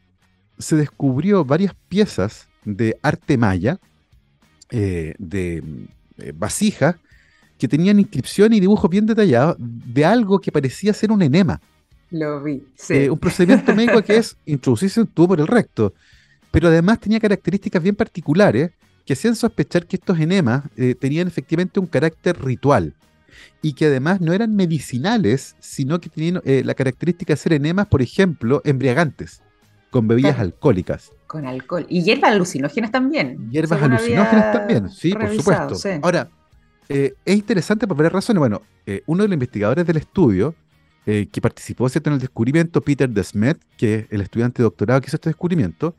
se descubrió varias piezas de arte maya, eh, de eh, vasijas, que tenían inscripción y dibujos bien detallados de algo que parecía ser un enema. Lo vi, sí. un procedimiento médico que es introducirse un tubo por el recto, pero además tenía características bien particulares que hacían sospechar que estos enemas tenían efectivamente un carácter ritual y que además no eran medicinales, sino que tenían eh, la característica de ser enemas, por ejemplo, embriagantes, con bebidas alcohólicas. Con alcohol. Y hierbas alucinógenas también. Hierbas alucinógenas también, sí, por supuesto. Ahora, eh, es interesante por varias razones. Bueno, eh, uno de los investigadores del estudio, que participó en el descubrimiento, Peter Desmet, que es el estudiante de doctorado que hizo este descubrimiento,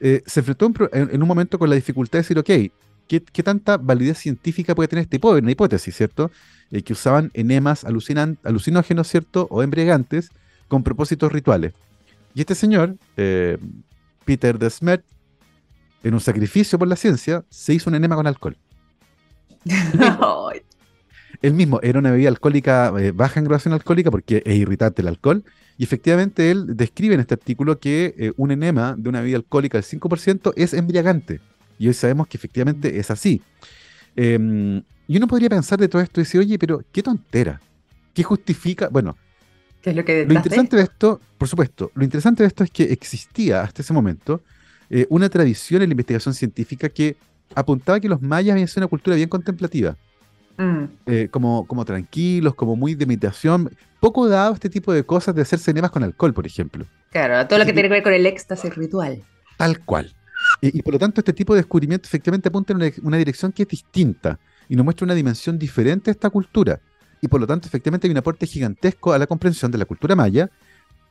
se enfrentó en, un momento con la dificultad de decir, ok, ¿qué, tanta validez científica puede tener esta hipótesis, ¿cierto? Eh, que usaban enemas alucinógenos, ¿cierto? O embriagantes con propósitos rituales. Y este señor, eh, Peter Desmet, en un sacrificio por la ciencia, se hizo un enema con alcohol. él mismo era una bebida alcohólica eh, baja en graduación alcohólica porque es irritante el alcohol. Y efectivamente él describe en este artículo que un enema de una bebida alcohólica del 5% es embriagante. Y hoy sabemos que efectivamente es así. Em, y uno podría pensar de todo esto y decir, oye, pero qué tontera. ¿Qué justifica? Bueno, ¿Qué es lo, que lo interesante de esto, por supuesto, lo interesante de esto es que existía hasta ese momento eh, una tradición en la investigación científica que apuntaba que los mayas habían sido una cultura bien contemplativa. Mm. Eh, como, como tranquilos, como muy de meditación, poco dado este tipo de cosas de hacer cinemas con alcohol, por ejemplo. Claro, todo lo que tiene que ver con el éxtasis ritual. Tal cual. Y, por lo tanto, este tipo de descubrimiento efectivamente apunta en una, dirección que es distinta y nos muestra una dimensión diferente a esta cultura. Y por lo tanto, efectivamente, hay un aporte gigantesco a la comprensión de la cultura maya,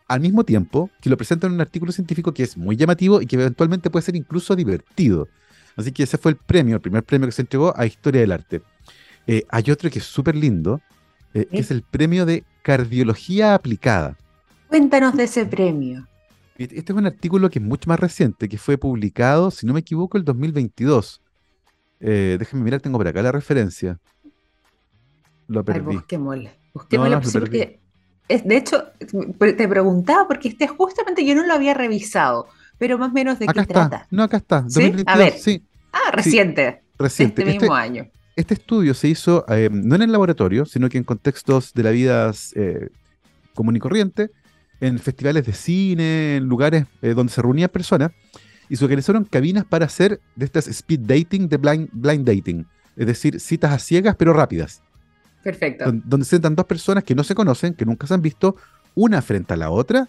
al mismo tiempo que lo presenta en un artículo científico que es muy llamativo y que eventualmente puede ser incluso divertido. Así que ese fue el premio, el primer premio que se entregó a Historia del Arte. Eh, hay otro que es súper lindo, eh, que es el premio de Cardiología Aplicada. Cuéntanos de ese premio. Este es un artículo que es mucho más reciente, que fue publicado, si no me equivoco, el 2022. Eh, déjenme mirar, tengo por acá la referencia. Lo perdí. Ay, busquémosle. Busquémosle, es, de hecho, te preguntaba porque este justamente yo no lo había revisado, pero más o menos de qué trata. No, acá está. A ver. Ah, reciente. reciente. Este mismo año. Este estudio se hizo eh, no en el laboratorio, sino que en contextos de la vida eh, común y corriente, en festivales de cine, en lugares eh, donde se reunían personas, y se organizaron cabinas para hacer de estas speed dating, de blind, blind dating, es decir, citas a ciegas pero rápidas. Perfecto. Donde, se sentan dos personas que no se conocen, que nunca se han visto, una frente a la otra,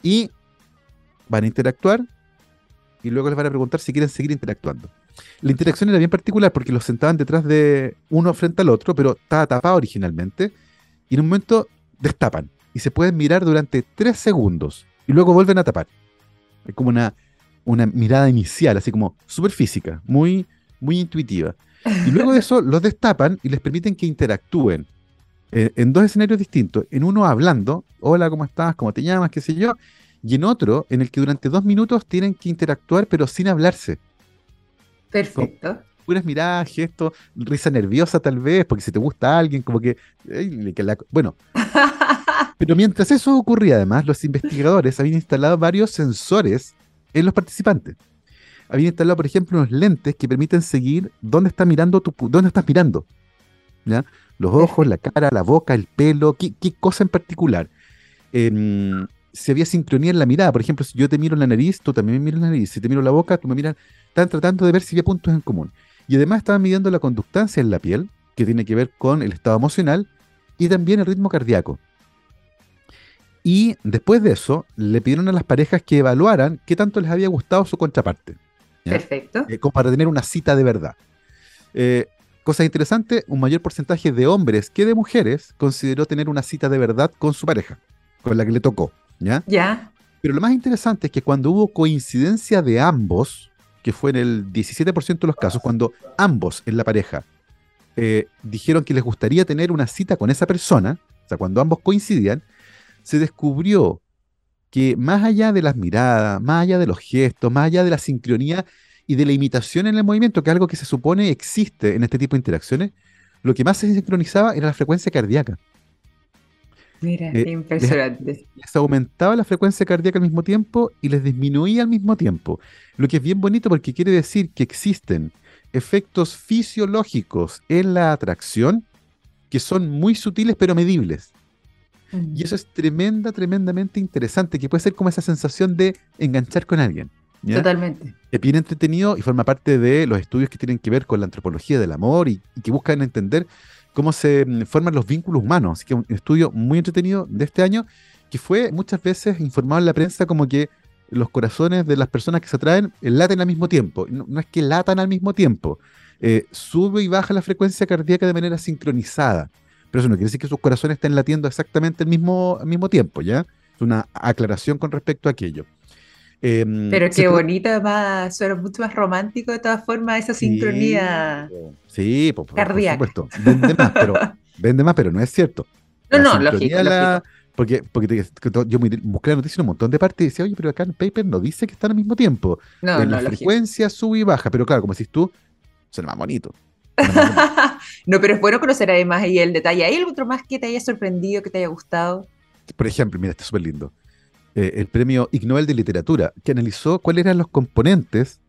y van a interactuar, y luego les van a preguntar si quieren seguir interactuando. La interacción era bien particular porque los sentaban detrás de uno frente al otro, pero estaba tapado originalmente, y en un momento destapan y se pueden mirar durante tres segundos y luego vuelven a tapar. Es como una, una mirada inicial, así como súper física, muy, muy intuitiva. Y luego de eso los destapan y les permiten que interactúen eh, en dos escenarios distintos. En uno hablando, hola, ¿cómo estás? ¿Cómo te llamas? ¿Qué sé yo? y en otro en el que durante dos minutos tienen que interactuar pero sin hablarse. Perfecto. puras miradas, gestos, risa nerviosa tal vez, porque si te gusta alguien, como que... bueno, pero mientras eso ocurría además, los investigadores habían instalado varios sensores en los participantes. Habían instalado, por ejemplo, unos lentes que permiten seguir dónde está mirando tu, dónde estás mirando. ¿ya? Los ojos, la cara, la boca, el pelo, qué, cosa en particular. Em, si había sincronía en la mirada, por ejemplo, si yo te miro la nariz, tú también me miras la nariz. Si te miro la boca, tú me miras. Están tratando de ver si había puntos en común. Y además estaban midiendo la conductancia en la piel, que tiene que ver con el estado emocional y también el ritmo cardíaco. Y después de eso, le pidieron a las parejas que evaluaran qué tanto les había gustado su contraparte. Perfecto. Eh, como para tener una cita de verdad. Eh, cosa interesante, un mayor porcentaje de hombres que de mujeres consideró tener una cita de verdad con su pareja, con la que le tocó. ¿Ya? Ya. Pero lo más interesante es que cuando hubo coincidencia de ambos, que fue en el 17% de los casos, cuando ambos en la pareja eh, dijeron que les gustaría tener una cita con esa persona, o sea, cuando ambos coincidían, se descubrió que más allá de las miradas, más allá de los gestos, más allá de la sincronía y de la imitación en el movimiento, que es algo que se supone existe en este tipo de interacciones, lo que más se sincronizaba era la frecuencia cardíaca. Mira, eh, impresionante. Les, aumentaba la frecuencia cardíaca al mismo tiempo y les disminuía al mismo tiempo. Lo que es bien bonito porque quiere decir que existen efectos fisiológicos en la atracción que son muy sutiles pero medibles. Y eso es tremenda, tremendamente interesante, que puede ser como esa sensación de enganchar con alguien. Totalmente. Es bien entretenido y forma parte de los estudios que tienen que ver con la antropología del amor y, que buscan entender cómo se mm, forman los vínculos humanos. Así que un estudio muy entretenido de este año que fue muchas veces informado en la prensa como que los corazones de las personas que se atraen laten al mismo tiempo. No, es que latan al mismo tiempo. Eh, sube y baja la frecuencia cardíaca de manera sincronizada. Pero eso no quiere decir que sus corazones estén latiendo exactamente al mismo, al mismo tiempo, ¿ya? Es una aclaración con respecto a aquello. Em, Pero qué bonita, más, suena mucho más romántico de todas formas esa sincronía sí, por, supuesto. Vende más, pero, vende más, pero no es cierto. No, no, lógico, Porque, porque yo busqué la noticia en un montón de partes y decía, oye, pero acá en el paper no dice que están al mismo tiempo. No, en la frecuencia sube y baja, pero claro, como decís tú, suena más bonito. no, pero es bueno conocer además ahí el detalle. ¿Hay algo otro más que te haya sorprendido, que te haya gustado? Por ejemplo, mira, está súper lindo. Eh, el premio Ig Nobel de Literatura, que analizó cuáles eran los componentes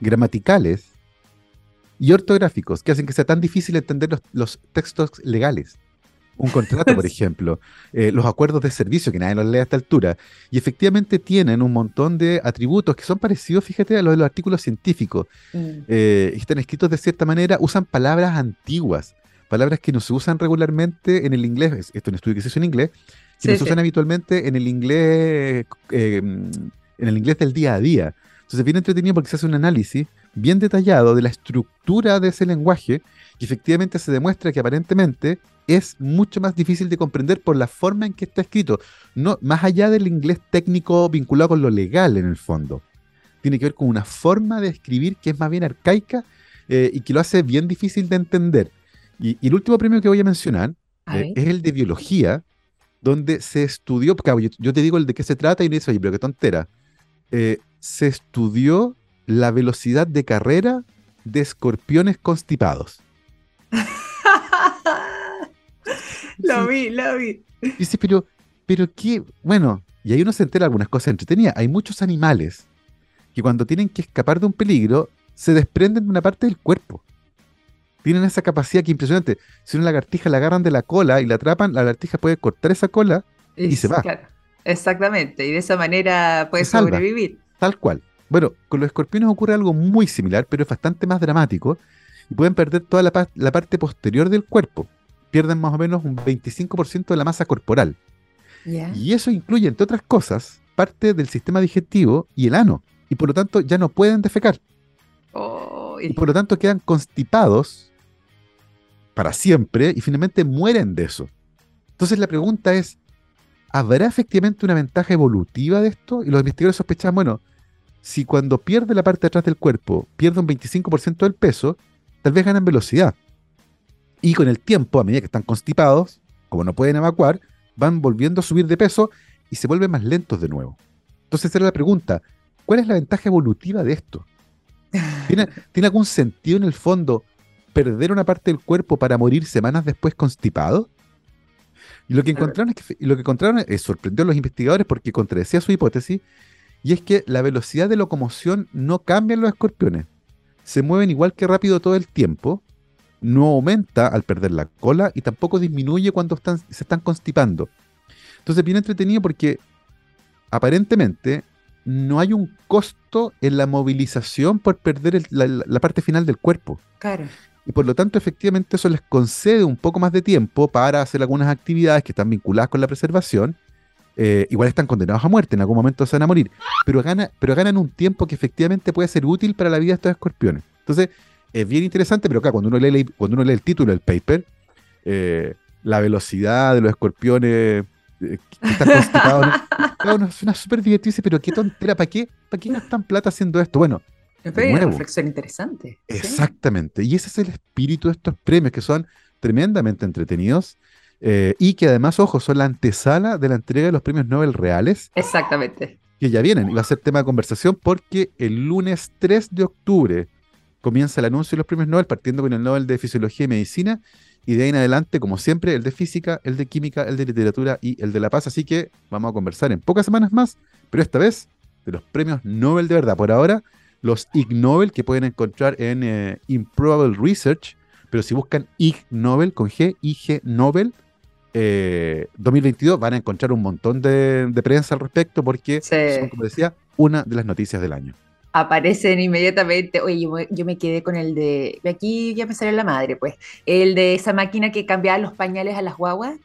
gramaticales y ortográficos que hacen que sea tan difícil entender los textos legales un contrato, por ejemplo, eh, los acuerdos de servicio, que nadie los lee a esta altura, y efectivamente tienen un montón de atributos que son parecidos, fíjate, a los de los artículos científicos. Mm. Eh, están escritos de cierta manera, usan palabras antiguas, palabras que no se usan regularmente en el inglés, esto es un estudio que se hizo en inglés, que no se usan habitualmente en el inglés, em, en el inglés del día a día. Entonces, bien entretenido porque se hace un análisis bien detallado de la estructura de ese lenguaje y efectivamente se demuestra que aparentemente es mucho más difícil de comprender por la forma en que está escrito, no más allá del inglés técnico vinculado con lo legal en el fondo. Tiene que ver con una forma de escribir que es más bien arcaica eh, y que lo hace bien difícil de entender. Y, el último premio que voy a mencionar eh, es el de biología, donde se estudió, yo, te digo el de qué se trata y no dices, oye, pero qué tontera. Eh, se estudió la velocidad de carrera de escorpiones constipados. lo vi, lo vi. Dice, pero, pero qué, bueno, y ahí uno se entera algunas cosas entretenidas. Hay muchos animales que cuando tienen que escapar de un peligro, se desprenden de una parte del cuerpo. Tienen esa capacidad que impresionante. Si una lagartija la agarran de la cola y la atrapan, la lagartija puede cortar esa cola y, se va. Exactamente, y de esa manera puede sobrevivir. Tal cual. Bueno, con los escorpiones ocurre algo muy similar, pero es bastante más dramático. Y pueden perder toda la, la parte posterior del cuerpo pierden más o menos un 25% de la masa corporal. Y eso incluye, entre otras cosas, parte del sistema digestivo y el ano. Y por lo tanto ya no pueden defecar. Y por lo tanto quedan constipados para siempre y finalmente mueren de eso. Entonces la pregunta es, ¿habrá efectivamente una ventaja evolutiva de esto? Y los investigadores sospechan, bueno, si cuando pierde la parte de atrás del cuerpo pierde un 25% del peso, tal vez ganan velocidad. Y con el tiempo, a medida que están constipados, como no pueden evacuar, van volviendo a subir de peso y se vuelven más lentos de nuevo. Entonces, esa era la pregunta. ¿Cuál es la ventaja evolutiva de esto? ¿Tiene, ¿Tiene algún sentido en el fondo perder una parte del cuerpo para morir semanas después constipado? Y lo que encontraron es que, lo que encontraron es, sorprendió a los investigadores porque contradecía su hipótesis, y es que la velocidad de locomoción no cambia en los escorpiones. Se mueven igual que rápido todo el tiempo, no aumenta al perder la cola y tampoco disminuye cuando están, se están constipando. Entonces, bien entretenido porque aparentemente no hay un costo en la movilización por perder la, parte final del cuerpo. Claro. Y por lo tanto, efectivamente, eso les concede un poco más de tiempo para hacer algunas actividades que están vinculadas con la preservación. Eh, igual están condenados a muerte, en algún momento se van a morir, pero, gana, pero ganan un tiempo que efectivamente puede ser útil para la vida de estos escorpiones. Entonces, es bien interesante, pero acá cuando uno lee, cuando uno lee el título del paper, eh, la velocidad de los escorpiones eh, que están constipados, ¿no? suena súper divertido, pero qué tontera, ¿para qué, ¿para qué gastan plata haciendo esto? Bueno, es una reflexión interesante. Exactamente. Y ese es el espíritu de estos premios, que son tremendamente entretenidos. Eh, y que además, ojo, son la antesala de la entrega de los premios Nobel reales. Exactamente. Que ya vienen. Y va a ser tema de conversación porque el lunes 3 de octubre comienza el anuncio de los premios Nobel, partiendo con el Nobel de Fisiología y Medicina. Y de ahí en adelante, como siempre, el de Física, el de Química, el de Literatura y el de La Paz. Así que vamos a conversar en pocas semanas más, pero esta vez de los premios Nobel de verdad. Por ahora, los Ig Nobel que pueden encontrar en eh, Improbable Research, pero si buscan Ig Nobel con G, IG Nobel, 2022 eh, van a encontrar un montón de, prensa al respecto porque son, como decía, una de las noticias del año. Aparecen inmediatamente, oye, yo, me quedé con el de, aquí ya me salió la madre, pues, el de esa máquina que cambiaba los pañales a las guaguas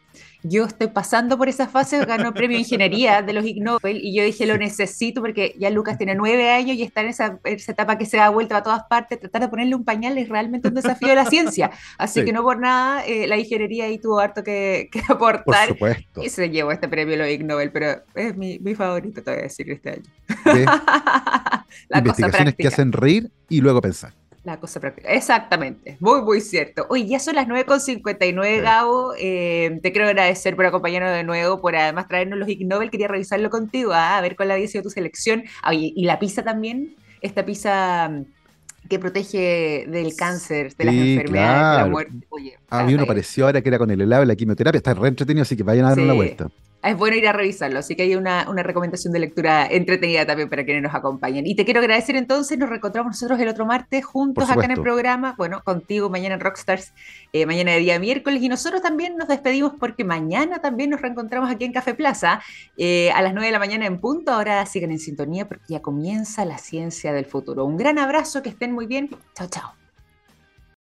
yo estoy pasando por esa fase, ganó el premio de ingeniería de los Ig Nobel y yo dije lo necesito porque ya Lucas tiene nueve años y está en esa, etapa que se da vuelta a todas partes, tratar de ponerle un pañal es realmente un desafío de la ciencia, así que no por nada eh, la ingeniería ahí tuvo harto que, aportar y se llevó este premio de los Ig Nobel, pero es mi, mi favorito, te voy a decir este año. la Investigaciones que hacen reír y luego pensar. La cosa práctica. Exactamente. Muy, muy cierto. Oye, ya son las 9.59, sí. Gabo. Eh, te quiero agradecer por acompañarnos de nuevo, por además traernos los Ig Nobel. Quería revisarlo contigo, ah, a ver cuál había sido tu selección. Y la pizza también. Esta pizza mm, que protege del cáncer, de las enfermedades, de la muerte. Oye, a mí uno pareció ahora que era con el helado de la quimioterapia. Está re entretenido, así que vayan a darle una vuelta es bueno ir a revisarlo, así que hay una, una, recomendación de lectura entretenida también para quienes nos acompañen. Y te quiero agradecer entonces, nos reencontramos nosotros el otro martes juntos acá en el programa, bueno, contigo mañana en Rockstars, eh, mañana de día miércoles, y nosotros también nos despedimos porque mañana también nos reencontramos aquí en Café Plaza eh, a las 9 de la mañana en punto. Ahora sigan en sintonía porque ya comienza la ciencia del futuro. Un gran abrazo, que estén muy bien. Chao, chao.